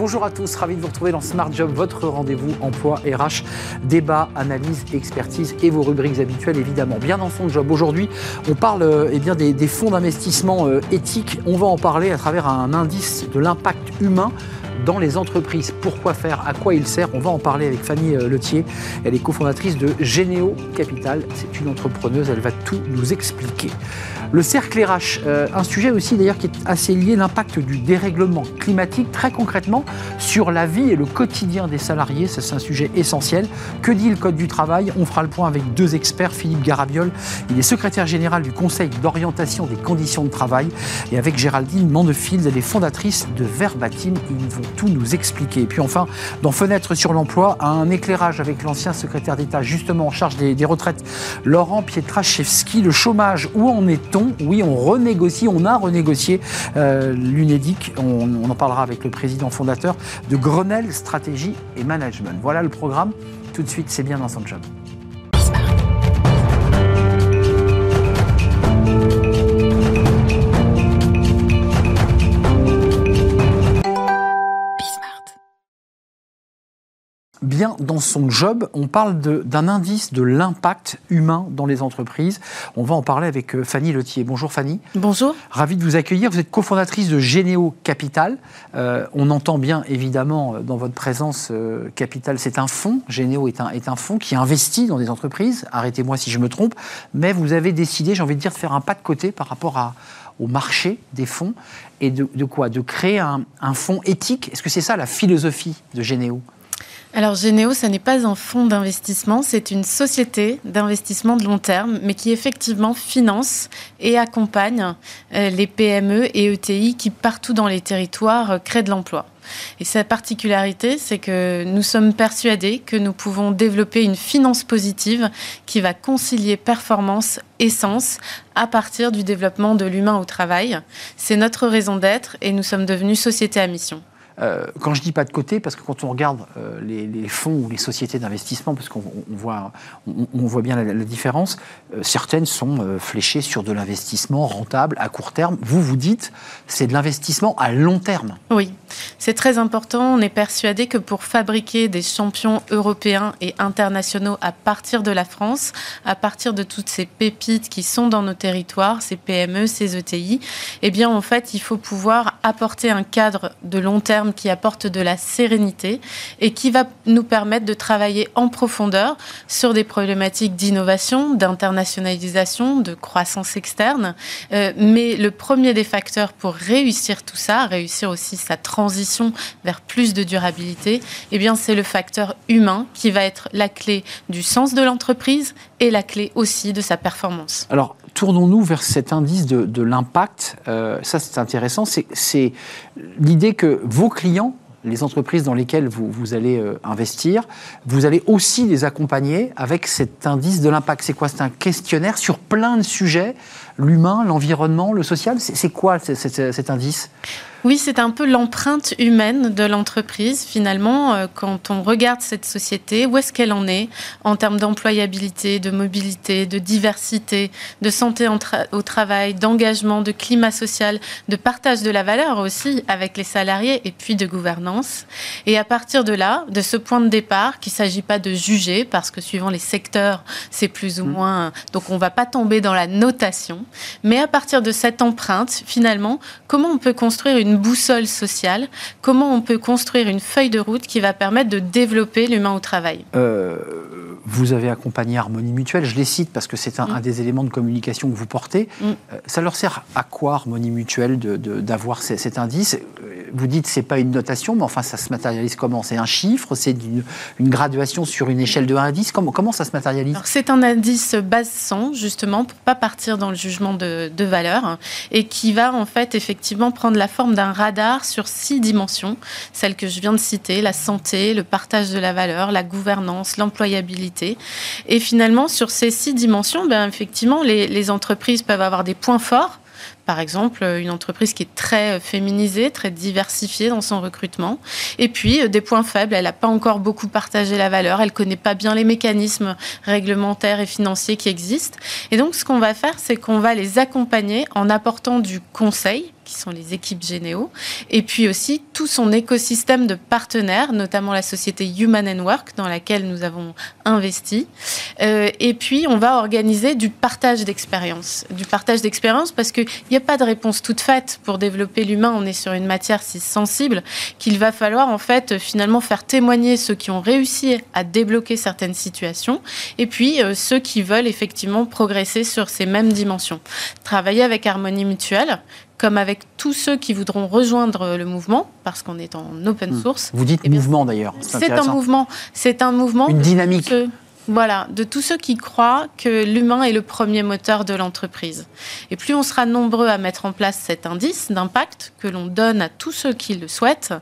Bonjour à tous, ravi de vous retrouver dans Smart Job, votre rendez-vous emploi RH, débat, analyse, expertise et vos rubriques habituelles évidemment. Bien dans son job. Aujourd'hui, on parle eh des fonds d'investissement euh, éthiques. On va en parler à travers un indice de l'impact humain dans les entreprises. Pourquoi faire À quoi il sert On va en parler avec Fanny euh, Letier. Elle est cofondatrice de Généo Capital. C'est une entrepreneuse, elle va tout nous expliquer. Le cercle RH, euh, un sujet aussi d'ailleurs qui est assez lié, l'impact du dérèglement climatique très concrètement sur la vie et le quotidien des salariés. C'est un sujet essentiel. Que dit le Code du travail? On fera le point avec deux experts. Philippe Garabiol, il est secrétaire général du Conseil d'orientation des conditions de travail. Et avec Géraldine Mandefield, elle est fondatrice de Verbatim. Ils vont tout nous expliquer. Et puis enfin, dans Fenêtre sur l'emploi, un éclairage avec l'ancien secrétaire d'État justement en charge des, retraites, Laurent Pietraszewski. Le chômage, où en est-on? Oui, on renégocie, on a renégocié euh, l'UNEDIC. On, on en parlera avec le président fondateur de Grenelle Stratégie et Management. Voilà le programme. Tout de suite, c'est bien dans son job. Bien dans son job. On parle d'un indice de l'impact humain dans les entreprises. On va en parler avec euh, Fanny Letier. Bonjour Fanny. Bonjour. Ravi de vous accueillir. Vous êtes cofondatrice de Généo Capital. Euh, on entend bien évidemment euh, dans votre présence euh, Capital, c'est un fonds. Généo est un, est un fonds qui investit dans des entreprises. Arrêtez-moi si je me trompe. Mais vous avez décidé, j'ai envie de dire, de faire un pas de côté par rapport à, au marché des fonds et de, de quoi? De créer un, un fonds éthique? Est-ce que c'est ça la philosophie de Généo? Alors Généo, ce n'est pas un fonds d'investissement, c'est une société d'investissement de long terme, mais qui effectivement finance et accompagne euh, les PME et ETI qui partout dans les territoires euh, créent de l'emploi. Et sa particularité, c'est que nous sommes persuadés que nous pouvons développer une finance positive qui va concilier performance et sens à partir du développement de l'humain au travail. C'est notre raison d'être et nous sommes devenus société à mission. Euh, quand je dis pas de côté, parce que quand on regarde euh, les, fonds ou les sociétés d'investissement, parce qu'on on voit, on, voit bien la, différence, euh, certaines sont fléchées sur de l'investissement rentable à court terme. Vous, vous dites, c'est de l'investissement à long terme. Oui, c'est très important. On est persuadé que pour fabriquer des champions européens et internationaux à partir de la France, à partir de toutes ces pépites qui sont dans nos territoires, ces PME, ces ETI, eh bien, en fait, il faut pouvoir apporter un cadre de long terme qui apporte de la sérénité et qui va nous permettre de travailler en profondeur sur des problématiques d'innovation, d'internationalisation, de croissance externe. Euh, mais le premier des facteurs pour réussir tout ça, réussir aussi sa transition vers plus de durabilité, eh bien c'est le facteur humain qui va être la clé du sens de l'entreprise et la clé aussi de sa performance. Alors, tournons-nous vers cet indice de, de l'impact. Euh, ça, c'est intéressant. C'est l'idée que vos clients, les entreprises dans lesquelles vous, vous allez euh, investir, vous allez aussi les accompagner avec cet indice de l'impact. C'est quoi? C'est un questionnaire sur plein de sujets, l'humain, l'environnement, le social. C'est quoi cet indice? Oui, c'est un peu l'empreinte humaine de l'entreprise, finalement, euh, quand on regarde cette société, où est-ce qu'elle en est en termes d'employabilité, de mobilité, de diversité, de santé tra au travail, d'engagement, de climat social, de partage de la valeur aussi avec les salariés et puis de gouvernance. Et à partir de là, de ce point de départ, qu'il ne s'agit pas de juger, parce que suivant les secteurs, c'est plus ou moins... Donc on ne va pas tomber dans la notation, mais à partir de cette empreinte, finalement, comment on peut construire une boussole sociale, comment on peut construire une feuille de route qui va permettre de développer l'humain au travail? Euh, Vous avez accompagné Harmonie Mutuelle, je les cite parce que c'est un, mm. un, des éléments de communication que vous portez. Mm. Euh, ça leur sert à quoi, Harmonie Mutuelle, d'avoir cet indice? Vous dites c'est pas une notation, mais enfin ça se matérialise comment? C'est un chiffre? C'est une, une, graduation sur une échelle de 1 à 10 Comment, comment ça se matérialise? C'est un indice base 100, justement, pour pas partir dans le jugement de, de valeur, et qui va en fait effectivement prendre la forme d'un radar sur six dimensions, celles que je viens de citer, la santé, le partage de la valeur, la gouvernance, l'employabilité. Et finalement, sur ces six dimensions, ben, effectivement, les, les entreprises peuvent avoir des points forts par exemple, une entreprise qui est très féminisée, très diversifiée dans son recrutement. Et puis, des points faibles, elle n'a pas encore beaucoup partagé la valeur, elle ne connaît pas bien les mécanismes réglementaires et financiers qui existent. Et donc, ce qu'on va faire, c'est qu'on va les accompagner en apportant du conseil qui sont les équipes Généo, et puis aussi tout son écosystème de partenaires, notamment la société Human and Work, dans laquelle nous avons investi. Euh, et puis, on va organiser du partage d'expérience. Du partage d'expérience parce qu'il n'y a pas de réponse toute faite. Pour développer l'humain, on est sur une matière si sensible qu'il va falloir, en fait, finalement, faire témoigner ceux qui ont réussi à débloquer certaines situations, et puis euh, ceux qui veulent effectivement progresser sur ces mêmes dimensions. Travailler avec Harmonie Mutuelle, comme avec tous ceux qui voudront rejoindre le mouvement, parce qu'on est en open hmm. source. Vous dites eh mouvement d'ailleurs. C'est un mouvement. C'est un mouvement. Une dynamique. Voilà, de tous ceux qui croient que l'humain est le premier moteur de l'entreprise. Et plus on sera nombreux à mettre en place cet indice d'impact que l'on donne à tous ceux qui le souhaitent,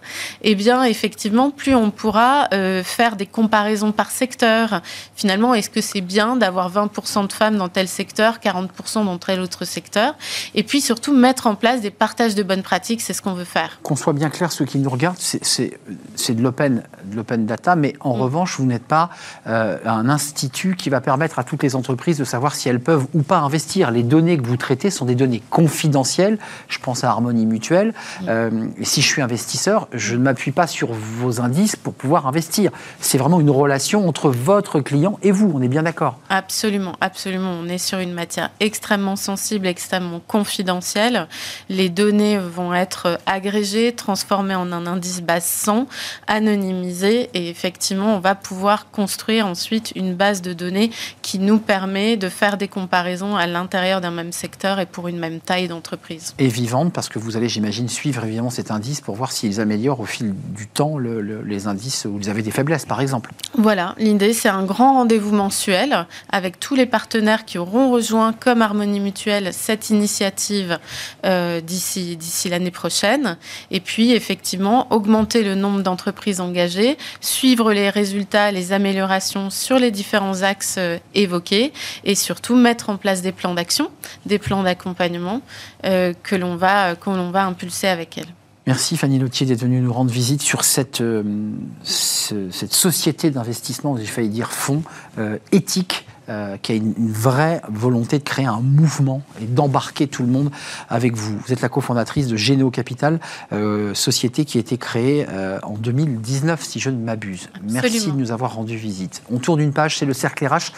eh bien, effectivement, plus on pourra euh, faire des comparaisons par secteur. Finalement, est-ce que c'est bien d'avoir 20% de femmes dans tel secteur, 40% dans tel autre secteur? Et puis surtout, mettre en place des partages de bonnes pratiques, c'est ce qu'on veut faire. Qu'on soit bien clair, ceux qui nous regardent, c'est de l'open data, mais en mm. revanche, vous n'êtes pas euh, un institut qui va permettre à toutes les entreprises de savoir si elles peuvent ou pas investir. Les données que vous traitez sont des données confidentielles. Je pense à Harmonie Mutuelle. Euh, si je suis investisseur, je ne m'appuie pas sur vos indices pour pouvoir investir. C'est vraiment une relation entre votre client et vous. On est bien d'accord Absolument, absolument. On est sur une matière extrêmement sensible, extrêmement confidentielle. Les données vont être agrégées, transformées en un indice base 100, anonymisé, et effectivement, on va pouvoir construire ensuite une base de données qui nous permet de faire des comparaisons à l'intérieur d'un même secteur et pour une même taille d'entreprise. Et vivante, parce que vous allez, j'imagine, suivre évidemment cet indice pour voir s'ils améliorent au fil du temps les indices où ils avaient des faiblesses, par exemple. Voilà, l'idée, c'est un grand rendez-vous mensuel avec tous les partenaires qui auront rejoint, comme Harmonie Mutuelle, cette initiative euh, d'ici l'année prochaine. Et puis, effectivement, augmenter le nombre d'entreprises engagées, suivre les résultats, les améliorations sur les différents axes euh, évoqués et surtout mettre en place des plans d'action, des plans d'accompagnement euh, que l'on va, va impulser avec elle. Merci Fanny Lautier d'être venue nous rendre visite sur cette, euh, cette société d'investissement, j'ai failli dire fonds, éthique euh, qui a une, vraie volonté de créer un mouvement et d'embarquer tout le monde avec vous. Vous êtes la cofondatrice de Généo Capital, euh, société qui a été créée euh, en 2019, si je ne m'abuse. Merci de nous avoir rendu visite. On tourne une page, c'est le cercle RH.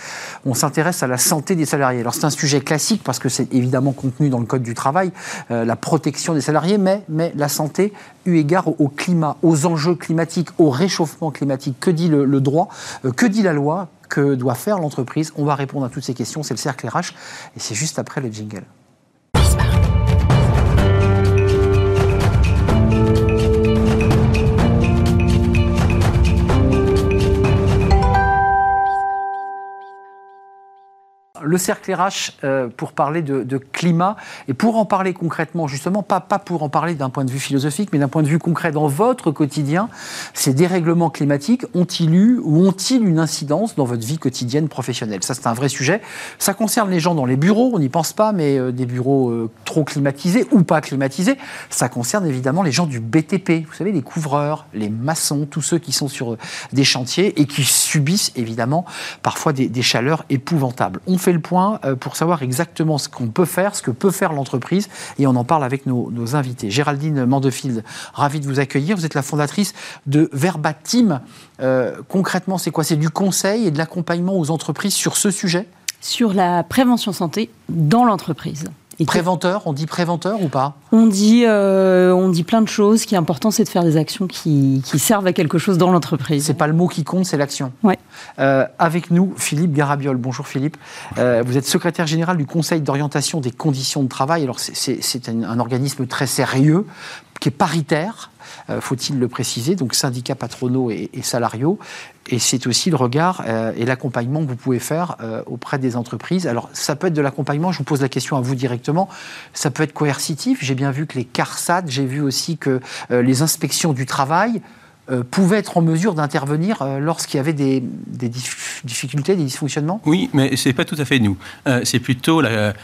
On s'intéresse à la santé des salariés. Alors c'est un sujet classique parce que c'est évidemment contenu dans le Code du travail, la protection des salariés, mais, mais la santé eu égard au, climat, aux enjeux climatiques, au réchauffement climatique. Que dit le droit? Que dit la loi? Que doit faire l'entreprise On va répondre à toutes ces questions. C'est le cercle RH et c'est juste après le jingle. Le cercle RH euh, pour parler de, climat et pour en parler concrètement, justement, pas, pas pour en parler d'un point de vue philosophique, mais d'un point de vue concret dans votre quotidien, ces dérèglements climatiques ont-ils eu ou ont-ils une incidence dans votre vie quotidienne professionnelle? Ça, c'est un vrai sujet. Ça concerne les gens dans les bureaux, on n'y pense pas, mais euh, des bureaux euh, trop climatisés ou pas climatisés. Ça concerne évidemment les gens du BTP, vous savez, les couvreurs, les maçons, tous ceux qui sont sur des chantiers et qui subissent évidemment parfois des, des chaleurs épouvantables. On fait le point euh, pour savoir exactement ce qu'on peut faire, ce que peut faire l'entreprise, et on en parle avec nos, invités. Géraldine Mandefield, ravie de vous accueillir. Vous êtes la fondatrice de Verbatim. Euh, concrètement, c'est quoi? C'est du conseil et de l'accompagnement aux entreprises sur ce sujet? Sur la prévention santé dans l'entreprise. Préventeur, on dit préventeur ou pas? On dit, euh, on dit plein de choses. Ce qui est important, c'est de faire des actions qui, servent à quelque chose dans l'entreprise. C'est pas le mot qui compte, c'est l'action. Ouais. Euh, avec nous, Philippe Garabiol. Bonjour Philippe. Euh, vous êtes secrétaire général du Conseil d'orientation des conditions de travail. Alors c'est un, organisme très sérieux qui est paritaire, faut-il le préciser, donc syndicats patronaux et salariaux, et c'est aussi le regard euh, et l'accompagnement que vous pouvez faire euh, auprès des entreprises. Alors, ça peut être de l'accompagnement, je vous pose la question à vous directement, ça peut être coercitif. J'ai bien vu que les CARSAT, j'ai vu aussi que euh, les inspections du travail euh, pouvait être en mesure d'intervenir euh, lorsqu'il y avait des, difficultés, des dysfonctionnements? Oui, mais ce n'est pas tout à fait nous. Euh, c'est plutôt la,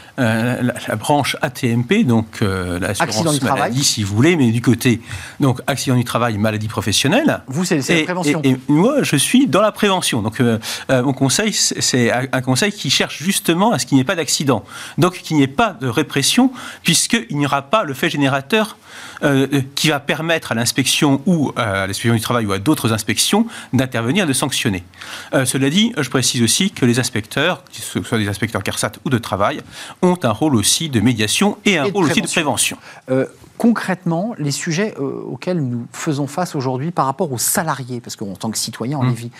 branche ATMP, donc l'assurance maladie, si vous voulez, mais du côté donc accident du travail, maladie professionnelle. Vous, c'est la prévention. Et, moi, je suis dans la prévention. Donc, mon conseil, c'est un conseil qui cherche justement à ce qu'il n'y ait pas d'accident. Donc, qu'il n'y ait pas de répression, puisqu'il n'y aura pas le fait générateur qui va permettre à l'inspection ou à l'inspection du travail ou à d'autres inspections d'intervenir et de sanctionner. Euh, cela dit, je précise aussi que les inspecteurs, que ce soit des inspecteurs CARSAT ou de travail, ont un rôle aussi de médiation et un rôle aussi de prévention. Euh, concrètement, les sujets euh, auxquels nous faisons face aujourd'hui par rapport aux salariés, parce qu'en tant que citoyen, on les vit,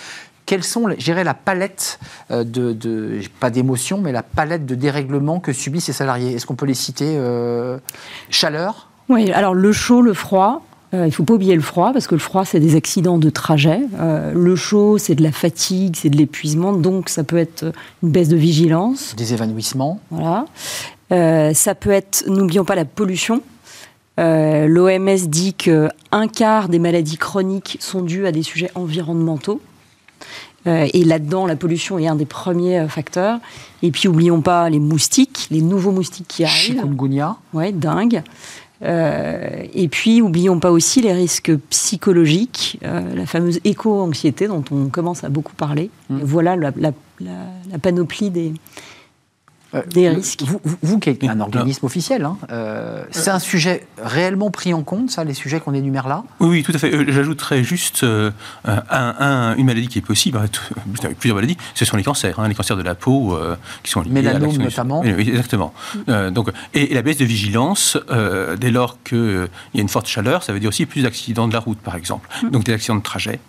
quelles sont, j'irais, la palette de, de pas d'émotions, mais la palette de dérèglements que subissent ces salariés? Est-ce qu'on peut les citer Chaleur? Oui, alors le chaud, le froid, euh, il ne faut pas oublier le froid, parce que le froid, c'est des accidents de trajet. Euh, le chaud, c'est de la fatigue, c'est de l'épuisement, donc ça peut être une baisse de vigilance. Des évanouissements. Voilà. Euh, ça peut être, n'oublions pas la pollution. L'OMS dit qu'un quart des maladies chroniques sont dues à des sujets environnementaux. et là-dedans, la pollution est un des premiers facteurs. Et puis, oublions pas les moustiques, les nouveaux moustiques qui arrivent. Chikungunya. Ouais, dingue. Euh, et puis, oublions pas aussi les risques psychologiques, euh, la fameuse éco-anxiété dont on commence à beaucoup parler. Mmh. voilà la, panoplie des, des risques. Vous, vous, qui êtes un organisme officiel, hein, euh, c'est un sujet réellement pris en compte, ça, les sujets qu'on énumère là? Oui, oui, tout à fait. Euh, j'ajouterais juste un, une maladie qui est possible, plusieurs maladies, ce sont les cancers, hein, les cancers de la peau qui sont liés à notamment. Oui, exactement. donc, et, la baisse de vigilance, dès lors qu'il y a une forte chaleur, ça veut dire aussi plus d'accidents de la route, par exemple. Mmh. Donc des accidents de trajet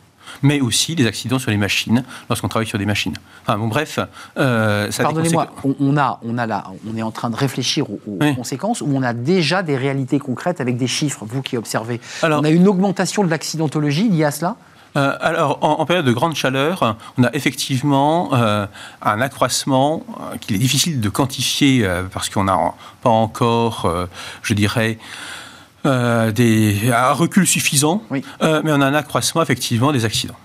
mais aussi des accidents sur les machines, lorsqu'on travaille sur des machines. Enfin bon, bref, euh, Pardonnez-moi, on, a, on, a là, on est en train de réfléchir aux, conséquences, où on a déjà des réalités concrètes avec des chiffres, vous qui observez. Alors, on a une augmentation de l'accidentologie liée à cela? Euh, alors, en, période de grande chaleur, on a effectivement euh, un accroissement qu'il est difficile de quantifier parce qu'on n'a pas encore, je dirais, euh, des, un recul suffisant, euh, mais on a un accroissement effectivement des accidents.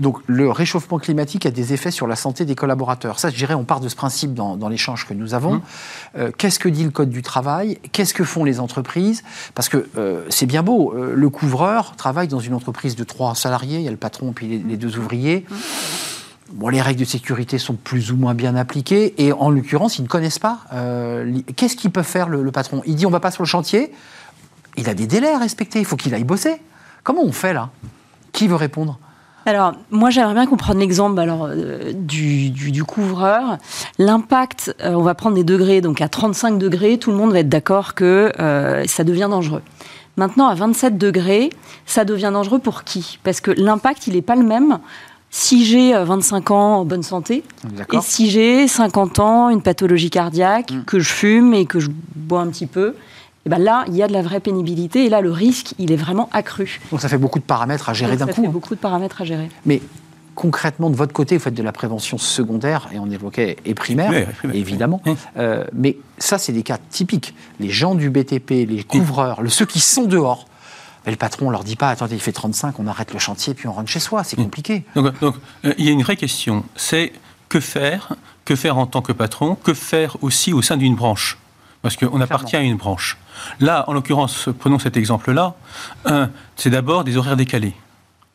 Donc le réchauffement climatique a des effets sur la santé des collaborateurs. Ça, je dirais, on part de ce principe dans, l'échange que nous avons. Mmh. Euh, qu'est-ce que dit le Code du travail? Qu'est-ce que font les entreprises? Parce que c'est bien beau, le couvreur travaille dans une entreprise de trois salariés, il y a le patron puis les, deux ouvriers. Mmh. Bon, les règles de sécurité sont plus ou moins bien appliquées et en l'occurrence, ils ne connaissent pas. Qu'est-ce qu'il peut faire le, le patron? Il dit on va pas sur le chantier, il a des délais à respecter, il faut qu'il aille bosser. Comment on fait là? Qui veut répondre? Alors, moi, j'aimerais bien qu'on prenne l'exemple alors, euh, du, couvreur. L'impact, euh, on va prendre des degrés, donc à 35 degrés, tout le monde va être d'accord que euh, ça devient dangereux. Maintenant, à 27 degrés, ça devient dangereux pour qui? Parce que l'impact, il n'est pas le même si j'ai 25 ans en bonne santé et si j'ai 50 ans, une pathologie cardiaque, mm. que je fume et que je bois un petit peu et ben là, il y a de la vraie pénibilité et là, le risque, il est vraiment accru. Donc ça fait beaucoup de paramètres à gérer d'un coup. Ça fait beaucoup de paramètres à gérer. Mais concrètement, de votre côté, vous faites de la prévention secondaire, et on évoquait, et primaire, évidemment. Euh, mais ça, c'est des cas typiques. Les gens du BTP, les couvreurs, ceux qui sont dehors, le patron ne leur dit pas, attendez, il fait 35, on arrête le chantier, puis on rentre chez soi. C'est compliqué. Donc, donc euh, il y a une vraie question. C'est que faire Que faire en tant que patron Que faire aussi au sein d'une branche? Parce qu'on appartient à une branche. Là, en l'occurrence, prenons cet exemple-là, c'est d'abord des horaires décalés.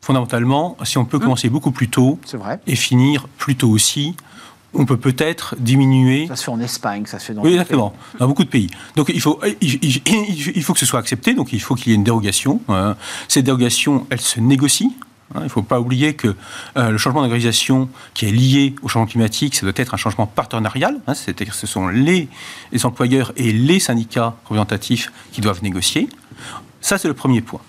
Fondamentalement, si on peut hum. commencer beaucoup plus tôt et finir plus tôt aussi, on peut peut-être diminuer. Ça se fait en Espagne, ça se fait dans. Oui, exactement, dans beaucoup de pays. Donc il faut, il, faut que ce soit accepté, donc il faut qu'il y ait une dérogation. Hein. Cette dérogation, elle se négocie. Hein, il ne faut pas oublier que euh, le changement d'organisation qui est lié au changement climatique, ça doit être un changement partenarial. Hein, c'est-à-dire que ce sont les, employeurs et les syndicats représentatifs qui doivent négocier. Ça, c'est le premier point.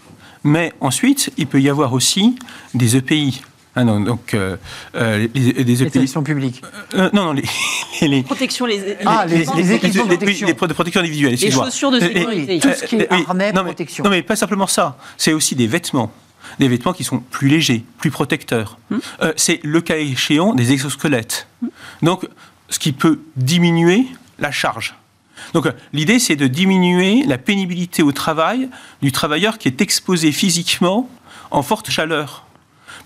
Mais ensuite, il peut y avoir aussi des EPI. Hein, donc, euh, euh, les, les, EPI. Les publiques. non, non, les, les, Protection, les, ah, les, les, équipements de protection. Les, protection individuelles. Les chaussures de sécurité. Tout ce qui est harnais, non, protection. non, mais pas simplement ça. C'est aussi des vêtements des vêtements qui sont plus légers, plus protecteurs. Hmm. Euh, c'est le cas échéant des exosquelettes. Hmm. Donc, ce qui peut diminuer la charge. Donc euh, l'idée, c'est de diminuer la pénibilité au travail du travailleur qui est exposé physiquement en forte chaleur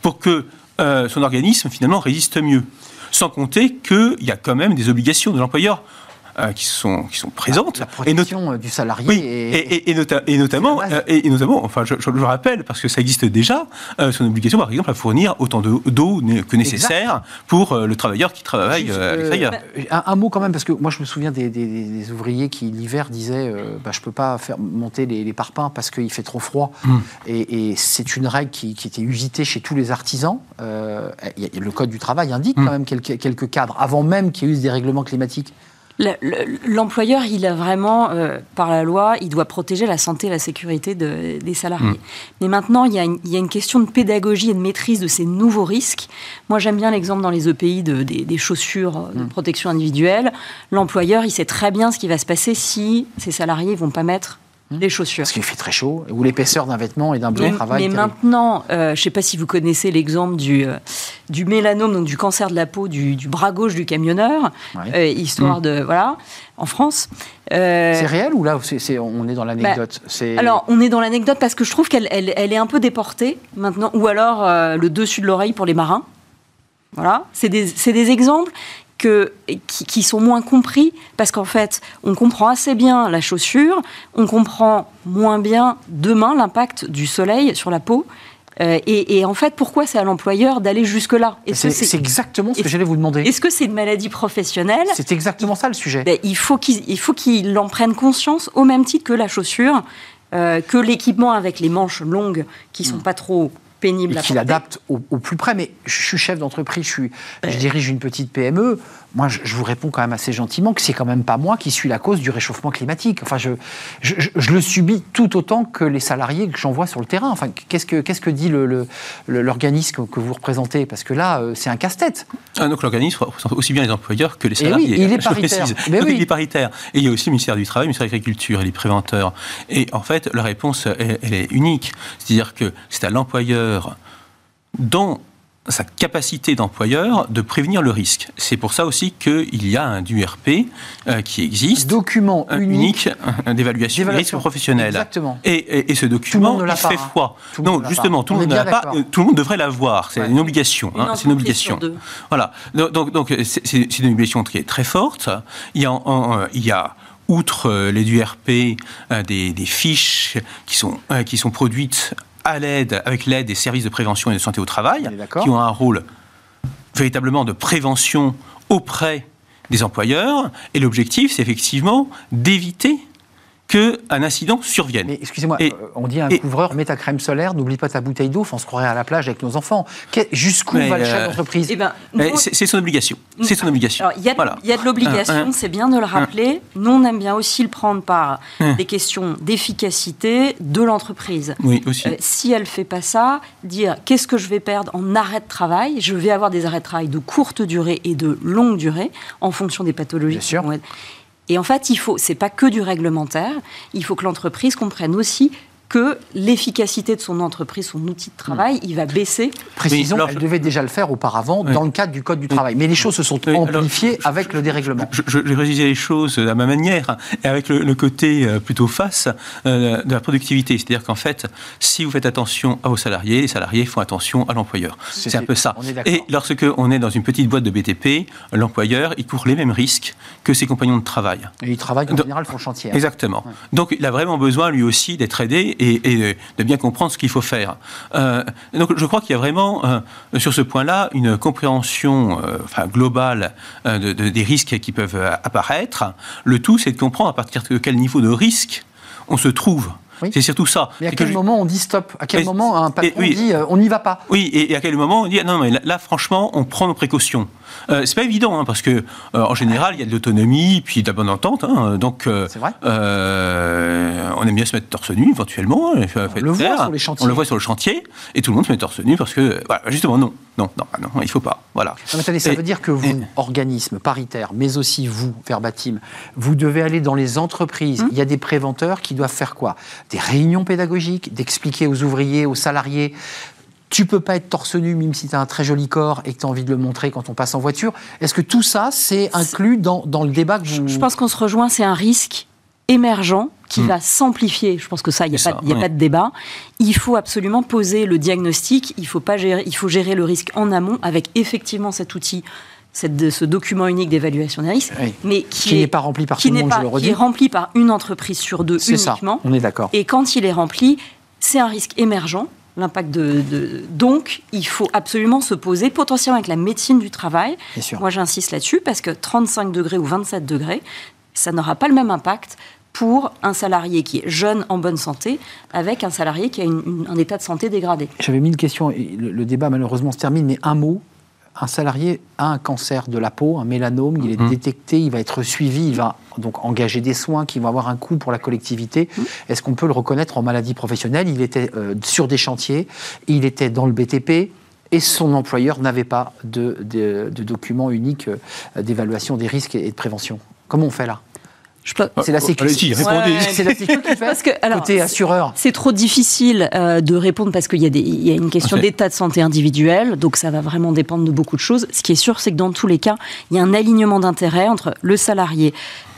pour que euh, son organisme finalement résiste mieux. Sans compter qu'il y a quand même des obligations de l'employeur qui, sont, qui sont présentes. La protection du salarié. Oui, et, et, notamment, euh, et, notamment, enfin, je, le rappelle, parce que ça existe déjà, euh, son obligation, par exemple, à fournir autant d'eau que nécessaire pour le travailleur qui travaille à l'extérieur. Un, mot quand même, parce que moi, je me souviens des, ouvriers qui, l'hiver, disaient bah, Je ne peux pas faire monter les, parpaings parce qu'il fait trop froid. Hmm. Et, c'est une règle qui, était usitée chez tous les artisans. le Code du travail indique hmm. quand même quelques, quelques cadres, avant même qu'il y ait eu des règlements climatiques. L'employeur, il a vraiment, euh, par la loi, il doit protéger la santé et la sécurité des salariés. Mm. Mais maintenant, il y, a une, question de pédagogie et de maîtrise de ces nouveaux risques. Moi, j'aime bien l'exemple dans les EPI de, des, chaussures de mm. protection individuelle. L'employeur, il sait très bien ce qui va se passer si ses salariés ne vont pas mettre. Les chaussures. Parce qu'il fait très chaud, ou l'épaisseur d'un vêtement et d'un bleu travail. Mais maintenant, euh, je ne sais pas si vous connaissez l'exemple du, euh, du mélanome, donc du cancer de la peau du, bras gauche du camionneur, euh, histoire hmm. de. Voilà, en France. c'est réel ou là on est dans l'anecdote bah, Alors, on est dans l'anecdote parce que je trouve qu'elle elle, est un peu déportée maintenant, ou alors le dessus de l'oreille pour les marins. Voilà, c'est des, des, exemples qui, sont moins compris, parce qu'en fait, on comprend assez bien la chaussure, on comprend moins bien demain l'impact du soleil sur la peau. Euh, et, en fait, pourquoi c'est à l'employeur d'aller jusque-là? C'est exactement ce que j'allais vous demander. Est-ce que c'est une maladie professionnelle? C'est exactement ça le sujet. Ben, il faut qu'il en prenne conscience au même titre que la chaussure, euh, que l'équipement avec les manches longues qui sont hmm. pas trop pénibles. Et qu'il adapte au, plus près. Mais je suis chef d'entreprise, je, je dirige une petite PME moi, je, vous réponds quand même assez gentiment que c'est quand même pas moi qui suis la cause du réchauffement climatique. Enfin, je, je, le subis tout autant que les salariés que j'envoie sur le terrain. Enfin, qu'est-ce que, qu'est-ce que dit l'organisme le, que vous représentez? Parce que là, euh, c'est un casse-tête. Ah, donc l'organisme représente aussi bien les employeurs que les salariés. Et oui, il est paritaire. Mais oui. Il est paritaire. Et il y a aussi le ministère du Travail, le ministère de l'Agriculture et les préventeurs. Et en fait, la réponse, elle, elle est unique. C'est-à-dire que c'est à l'employeur dont sa capacité d'employeur de prévenir le risque. C'est pour ça aussi qu'il y a un DURP euh, qui existe. Document unique, d'évaluation des risques professionnels. Exactement. Et, et, ce document, il fait hein. froid. non, justement, tout le monde ne l'a pas. Euh, tout le monde devrait l'avoir. C'est une obligation. Hein, c'est une obligation. Voilà. Donc, donc c'est une obligation qui est très forte. Il y a, il y a outre les DURP, des, des, fiches qui sont, qui sont produites à l'aide, avec l'aide des services de prévention et de santé au travail, qui ont un rôle véritablement de prévention auprès des employeurs. Et l'objectif, c'est effectivement d'éviter qu'un incident survienne. Mais excusez-moi, euh, on dit à un couvreur, mets ta crème solaire, n'oublie pas ta bouteille d'eau, on se croirait à la plage avec nos enfants. Jusqu'où va le chef euh, d'entreprise eh ben, C'est son obligation. C'est son obligation. Il y, a de l'obligation, c'est bien de le rappeler. Nous, on aime bien aussi le prendre par des questions d'efficacité de l'entreprise. Oui, aussi. Euh, si elle ne fait pas ça, dire qu'est-ce que je vais perdre en arrêt de travail? Je vais avoir des arrêts de travail de courte durée et de longue durée en fonction des pathologies. Bien sûr. Et en fait, il faut, c'est pas que du réglementaire, il faut que l'entreprise comprenne aussi que l'efficacité de son entreprise, son outil de travail, il va baisser. Précisons, elle devait déjà le faire auparavant dans le cadre du Code du travail. Mais les choses se sont amplifiées avec le dérèglement. Je, vais réaliser les choses à ma manière et avec le, côté euh, plutôt face euh, de la productivité. C'est-à-dire qu'en fait, si vous faites attention à vos salariés, les salariés font attention à l'employeur. C'est un peu ça. Et lorsque on est dans une petite boîte de BTP, l'employeur, il court les mêmes risques que ses compagnons de travail. Et ils travaillent en général, font chantier. Hein. Exactement. Donc il a vraiment besoin lui aussi d'être aidé et, de bien comprendre ce qu'il faut faire. Euh, donc je crois qu'il y a vraiment euh, sur ce point-là une compréhension euh, enfin, globale des risques qui peuvent apparaître. Le tout, c'est de comprendre à partir de quel niveau de risque on se trouve. C'est surtout ça. Mais à quel moment on dit stop? À quel moment un patron dit on n'y va pas? Oui, et, à quel moment on dit non, mais là, franchement, on prend nos précautions. Euh, c'est pas évident, hein, parce que euh, en général, il y a de l'autonomie, puis de la bonne entente. Hein, donc, euh, on aime bien se mettre torse nu, éventuellement. On le voit sur les chantiers. On le voit sur le chantier, et tout le monde se met torse nu parce que, justement, non, non, non, non, il faut pas. Voilà. attendez, ça veut dire que vous, organisme paritaire, mais aussi vous, Verbatim, vous devez aller dans les entreprises. Hum. Il y a des préventeurs qui doivent faire quoi? Des réunions pédagogiques, d'expliquer aux ouvriers, aux salariés tu peux pas être torse nu même si tu as un très joli corps et que tu as envie de le montrer quand on passe en voiture. Est-ce que tout ça, c'est inclus dans, dans, le débat que vous... Je pense qu'on se rejoint, c'est un risque émergent qui va s'amplifier. Je pense que ça, il n'y a, pas, a pas de débat. Il faut absolument poser le diagnostic. Il faut pas gérer, il faut gérer le risque en amont avec effectivement cet outil cette, ce document unique d'évaluation des risques, mais qui n'est pas rempli par tout le monde, je le redis. Qui est rempli par une entreprise sur deux uniquement. Ça, on est d'accord. Et quand il est rempli, c'est un risque émergent, l'impact de, Donc, il faut absolument se poser, potentiellement avec la médecine du travail. Moi, j'insiste là-dessus, parce que 35 degrés ou 27 degrés, ça n'aura pas le même impact pour un salarié qui est jeune, en bonne santé, avec un salarié qui a un état de santé dégradé. J'avais mis une question, et le, débat malheureusement se termine, mais un mot. Un salarié a un cancer de la peau, un mélanome, il est mhm. détecté, il va être suivi, il va donc engager des soins qui vont avoir un coût pour la collectivité. Mhm. Est-ce qu'on peut le reconnaître en maladie professionnelle? Il était euh, sur des chantiers, il était dans le BTP, et son employeur n'avait pas de, de, de document unique euh, d'évaluation des risques et de prévention. Comment on fait là? C'est la sécurité. répondez. C'est la sécurité qui fait parce que, alors, côté assureur. C'est trop difficile euh, de répondre parce qu'il y, y, a une question d'état de santé individuel, donc ça va vraiment dépendre de beaucoup de choses. Ce qui est sûr, c'est que dans tous les cas, il y a un alignement d'intérêts entre le salarié,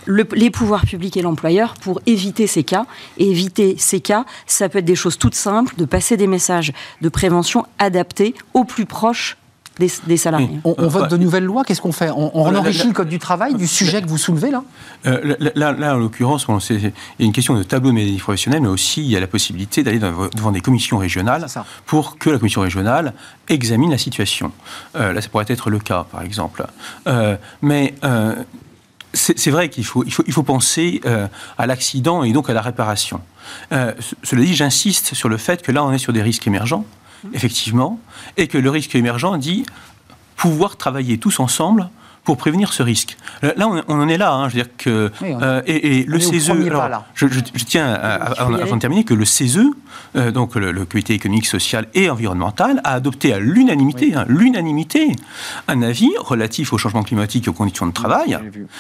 les pouvoirs publics et l'employeur pour éviter ces cas. Et éviter ces cas, ça peut être des choses toutes simples, de passer des messages de prévention adaptés au plus proche des, salariés. On, vote de nouvelles lois, qu'est-ce qu'on fait On, on enrichit le Code du travail du sujet que vous soulevez là euh, là, en l'occurrence, il y a une question de tableau de professionnel, mais aussi il y a la possibilité d'aller devant des commissions régionales pour que la commission régionale examine la situation. Euh, là, ça pourrait être le cas, par exemple. Euh, mais c'est vrai qu'il faut, il faut, il faut penser à l'accident et donc à la réparation. cela dit, j'insiste sur le fait que là, on est sur des risques émergents effectivement, et que le risque émergent dit pouvoir travailler tous ensemble pour prévenir ce risque. Là, on, en est là. Hein, je veux dire que euh, et, le CESE. je, tiens avant de terminer que le CESE, euh, donc le, Comité économique, social et environnemental, a adopté à l'unanimité, hein, l'unanimité, un avis relatif au changement climatique et aux conditions de travail,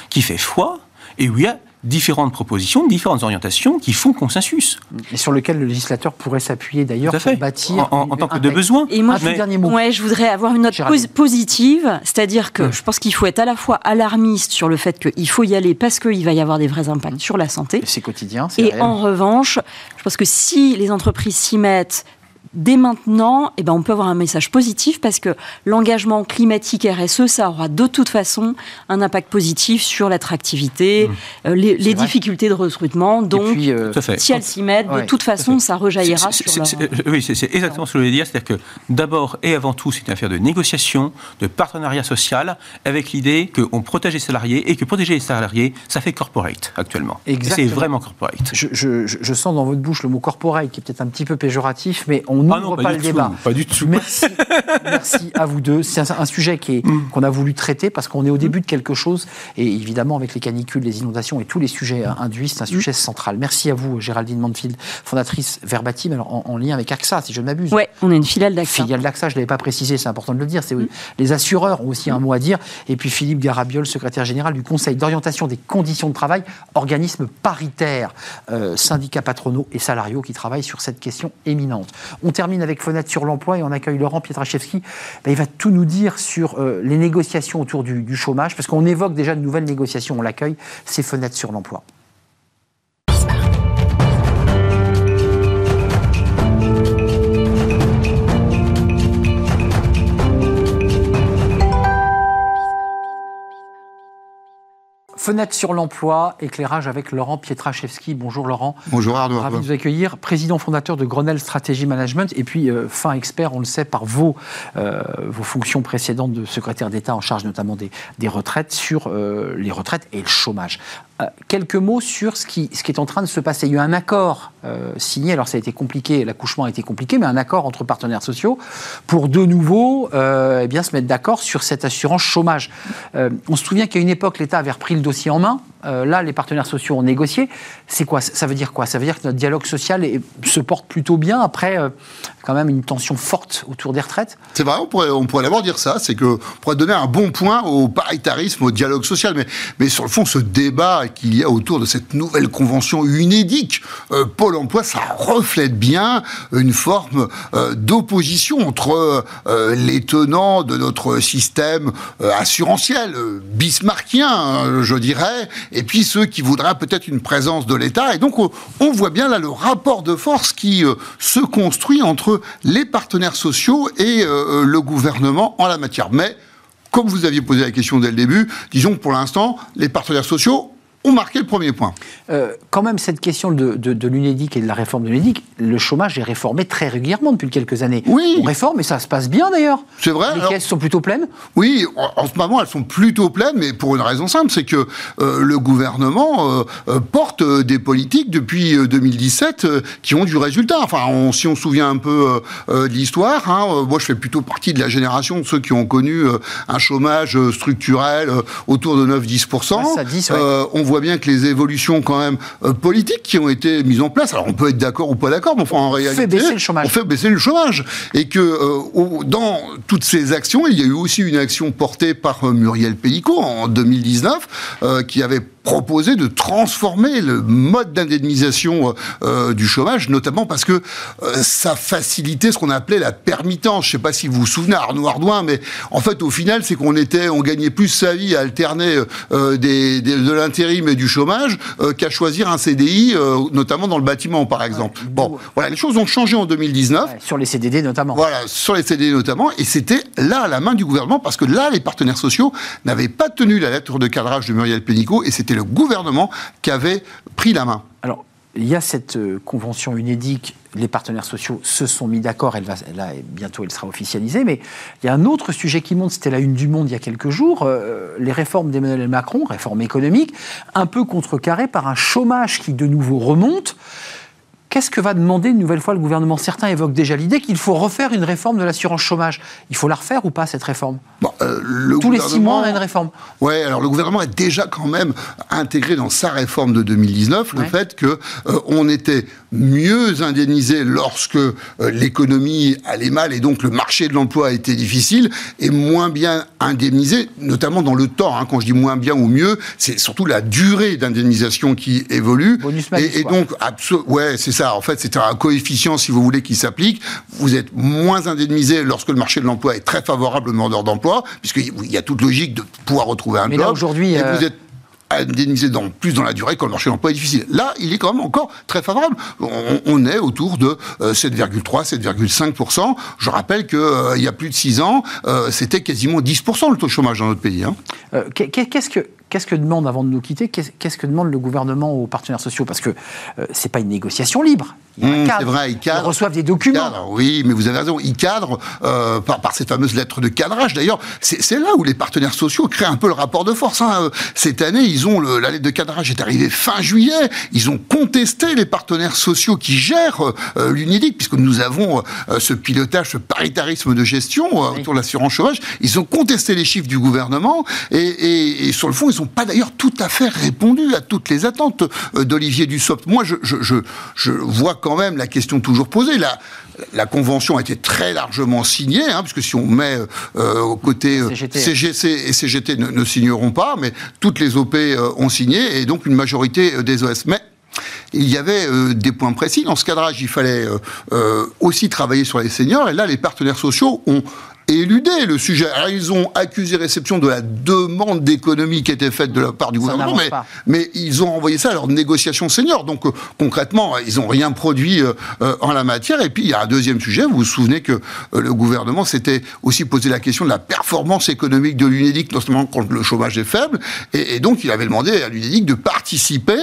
qui fait foi et où il y a différentes propositions, différentes orientations qui font consensus. Et sur lequel le législateur pourrait s'appuyer d'ailleurs pour bâtir. En, tant que de besoin. Et moi, je, dernier mot. Ouais, je voudrais avoir une note positive, c'est-à-dire que je pense qu'il faut être à la fois alarmiste sur le fait qu'il faut y aller parce qu'il va y avoir des vrais impacts sur la santé. C'est quotidien. Et en revanche, je pense que si les entreprises s'y mettent, dès maintenant, eh ben, on peut avoir un message positif parce que l'engagement climatique RSE, ça aura de toute façon un impact positif sur l'attractivité, mmh. euh, les, difficultés de recrutement. Donc, euh, si elles s'y mettent, de toute façon, ça rejaillira sur leur... Oui, c'est exactement ce que je voulais dire. C'est-à-dire que d'abord et avant tout, c'est une affaire de négociation, de partenariat social, avec l'idée qu'on protège les salariés et que protéger les salariés, ça fait corporate actuellement. C'est vraiment corporate. Je, je, sens dans votre bouche le mot corporate qui est peut-être un petit peu péjoratif, mais on ah n'ouvre pas, le débat. Pas du tout. Merci, merci à vous deux. C'est un, sujet mm. qu'on a voulu traiter parce qu'on est au début de quelque chose. Et évidemment, avec les canicules, les inondations et tous les sujets induits, c'est un sujet mm. central. Merci à vous, Géraldine Manfield, fondatrice Verbatim, alors en, lien avec AXA, si je ne m'abuse. Oui, on est une filiale d'AXA. Filiale d'AXA, je ne l'avais pas précisé, c'est important de le dire. C'est mm. Les assureurs ont aussi un mot à dire. Et puis Philippe Garabiol, secrétaire général du Conseil d'orientation des conditions de travail, organisme paritaire, euh, syndicats patronaux et salariaux qui travaillent sur cette question éminente. On termine avec Fenêtre sur l'emploi et on accueille Laurent Pietraszewski. Ben, il va tout nous dire sur euh, les négociations autour du, du chômage, parce qu'on évoque déjà de nouvelles négociations, on l'accueille, c'est Fenêtre sur l'emploi. Fenêtre sur l'emploi, éclairage avec Laurent Pietraszewski. Bonjour Laurent. Bonjour Arnaud. Ravi de vous accueillir. Président fondateur de Grenelle Stratégie Management et puis euh, fin expert, on le sait, par vos, euh, vos fonctions précédentes de secrétaire d'État en charge notamment des, des retraites, sur euh, les retraites et le chômage. Quelques mots sur ce qui, est en train de se passer. Il y a eu un accord signé, alors ça a été compliqué, l'accouchement a été compliqué, mais un accord entre partenaires sociaux pour de nouveau eh bien, se mettre d'accord sur cette assurance chômage. on se souvient qu'à une époque, l'État avait repris le dossier en main. Euh, là, les partenaires sociaux ont négocié. C'est quoi? Ça veut dire quoi? Ça veut dire que notre dialogue social se porte plutôt bien après euh, quand même une tension forte autour des retraites? C'est vrai, on pourrait, on d'abord dire ça. C'est que pourrait donner un bon point au paritarisme, au dialogue social. Mais, sur le fond, ce débat qu'il y a autour de cette nouvelle convention unédique, euh, Pôle emploi, ça reflète bien une forme d'opposition entre les tenants de notre système assurantiel, bismarckien, je dirais, et puis ceux qui voudraient peut-être une présence de l'État. Et donc, on, voit bien là le rapport de force qui euh, se construit entre les partenaires sociaux et euh, le gouvernement en la matière. Mais, comme vous aviez posé la question dès le début, disons que pour l'instant, les partenaires sociaux ont marqué le premier point. Euh, quand même, cette question de, de, l'UNEDIC et de la réforme de l'UNEDIC, le chômage est réformé très régulièrement depuis quelques années. Oui. On réforme et ça se passe bien d'ailleurs. C'est vrai. Les caisses sont plutôt pleines Oui, en, ce moment, elles sont plutôt pleines, mais pour une raison simple, c'est que euh, le gouvernement euh, porte des politiques depuis 2017 qui ont du résultat. Enfin, si on se souvient un peu de l'histoire, hein, moi je fais plutôt partie de la génération de ceux qui ont connu un chômage structurel autour de 9-10%. ça 10, on voit bien que les évolutions quand même euh, politiques qui ont été mises en place, alors on peut être d'accord ou pas d'accord, mais enfin en réalité, fait baisser le chômage. on fait baisser le chômage. Et que euh, dans toutes ces actions, il y a eu aussi une action portée par euh, Muriel Pellicot en 2019, qui avait proposé de transformer le mode d'indemnisation du chômage, notamment parce que ça facilitait ce qu'on appelait la permittance. Je ne sais pas si vous vous souvenez, Arnaud Ardouin, mais en fait, au final, c'est qu'on était, on gagnait plus sa vie à alterner des, de l'intérim et du chômage qu'à choisir un CDI, notamment dans le bâtiment, par exemple. bon, voilà, les choses ont changé en 2019. sur les CDD notamment. Voilà, sur les CDD notamment, et c'était là à la main du gouvernement, parce que là, les partenaires sociaux n'avaient pas tenu la lettre de cadrage de Muriel Pénicaud, et c'était le gouvernement qui avait pris la main. Alors, il y a cette euh, convention UNEDIC, les partenaires sociaux se sont mis d'accord, elle bientôt elle sera officialisée, mais il y a un autre sujet qui monte, c'était la une du monde il y a quelques jours, euh, les réformes d'Emmanuel Macron, réformes économiques, un peu contrecarrées par un chômage qui de nouveau remonte. Qu'est-ce que va demander une nouvelle fois le gouvernement? Certains évoquent déjà l'idée qu'il faut refaire une réforme de l'assurance chômage. Il faut la refaire ou pas, cette réforme? Euh, Tous les six mois, on a une réforme. Oui, alors le gouvernement a déjà quand même intégré dans sa réforme de 2019 le fait qu'on euh, on était mieux indemnisé lorsque euh, l'économie allait mal et donc le marché de l'emploi était difficile, et moins bien indemnisé, notamment dans le temps. Hein. quand je dis moins bien ou mieux, c'est surtout la durée d'indemnisation qui évolue. Bonus et, et donc, ouais, c'est ça. En fait, c'est un coefficient, si vous voulez, qui s'applique. Vous êtes moins indemnisé lorsque le marché de l'emploi est très favorable aux demandeurs d'emploi, puisqu'il y a toute logique de pouvoir retrouver un Mais job. aujourd'hui, et vous euh, êtes indemnisé dans, plus dans la durée quand le marché de l'emploi est difficile. Là, il est quand même encore très favorable. On, est autour de 7,3, euh, 7,5%. Je rappelle qu'il euh, y a plus de 6 ans, c'était quasiment 10% le taux de chômage dans notre pays. Hein. Qu'est-ce que Qu'est-ce que demande, avant de nous quitter, qu'est-ce que demande le gouvernement aux partenaires sociaux? Parce que euh, ce n'est pas une négociation libre. Mmh, c'est vrai, ils, cadrent, ils reçoivent des documents. oui, mais vous avez raison, ils cadrent euh, par, par, cette fameuse lettre de cadrage. D'ailleurs, c'est là où les partenaires sociaux créent un peu le rapport de force. Hein. Cette année, ils ont le, la lettre de cadrage est arrivée fin juillet. Ils ont contesté les partenaires sociaux qui gèrent euh, l'UNEDIC, puisque nous avons euh, ce pilotage, ce paritarisme de gestion euh, autour de l'assurance chômage. Ils ont contesté les chiffres du gouvernement et, et, et sur le fond, ils n'ont pas d'ailleurs tout à fait répondu à toutes les attentes d'Olivier Dussopt. Moi, je, je, je, je vois quand même la question toujours posée. La, la convention a été très largement signée, hein, puisque si on met euh, au côté CGC euh, et CGT ne, signeront pas, mais toutes les OP euh, ont signé, et donc une majorité des OS. Mais il y avait des points précis. Dans ce cadrage, il fallait aussi travailler sur les seniors. Et là, les partenaires sociaux ont éluder le sujet. Alors, ils ont accusé réception de la demande d'économie qui était faite de la part du gouvernement, mais, mais, ils ont envoyé ça à leur négociation senior. Donc, euh, concrètement, ils n'ont rien produit euh, euh, en la matière. Et puis, il y a un deuxième sujet. Vous vous souvenez que le gouvernement s'était aussi posé la question de la performance économique de l'UNEDIC, notamment quand le chômage est faible. Et, donc, il avait demandé à l'UNEDIC de participer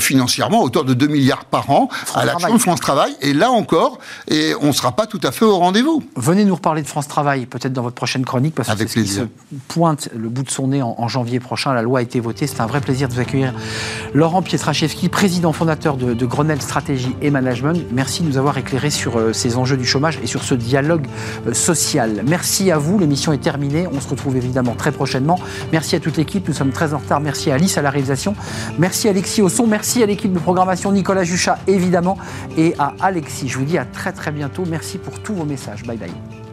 financièrement à hauteur de 2 milliards par an à l'action de France Travail. Et là encore, et on ne sera pas tout à fait au rendez-vous. Venez nous reparler de France Travail peut-être dans votre prochaine chronique, parce que c'est ce qui se pointe le bout de son nez en, janvier prochain. La loi a été votée. C'est un vrai plaisir de vous accueillir. Laurent Pietraszewski, président fondateur de, Grenelle Stratégie et Management. Merci de nous avoir éclairé sur euh, ces enjeux du chômage et sur ce dialogue euh, social. Merci à vous. L'émission est terminée. On se retrouve évidemment très prochainement. Merci à toute l'équipe. Nous sommes très en retard. Merci à Alice à la réalisation. Merci à Alexis au son. Merci à l'équipe de programmation Nicolas Juchat, évidemment, et à Alexis. Je vous dis à très très bientôt. Merci pour tous vos messages. Bye bye.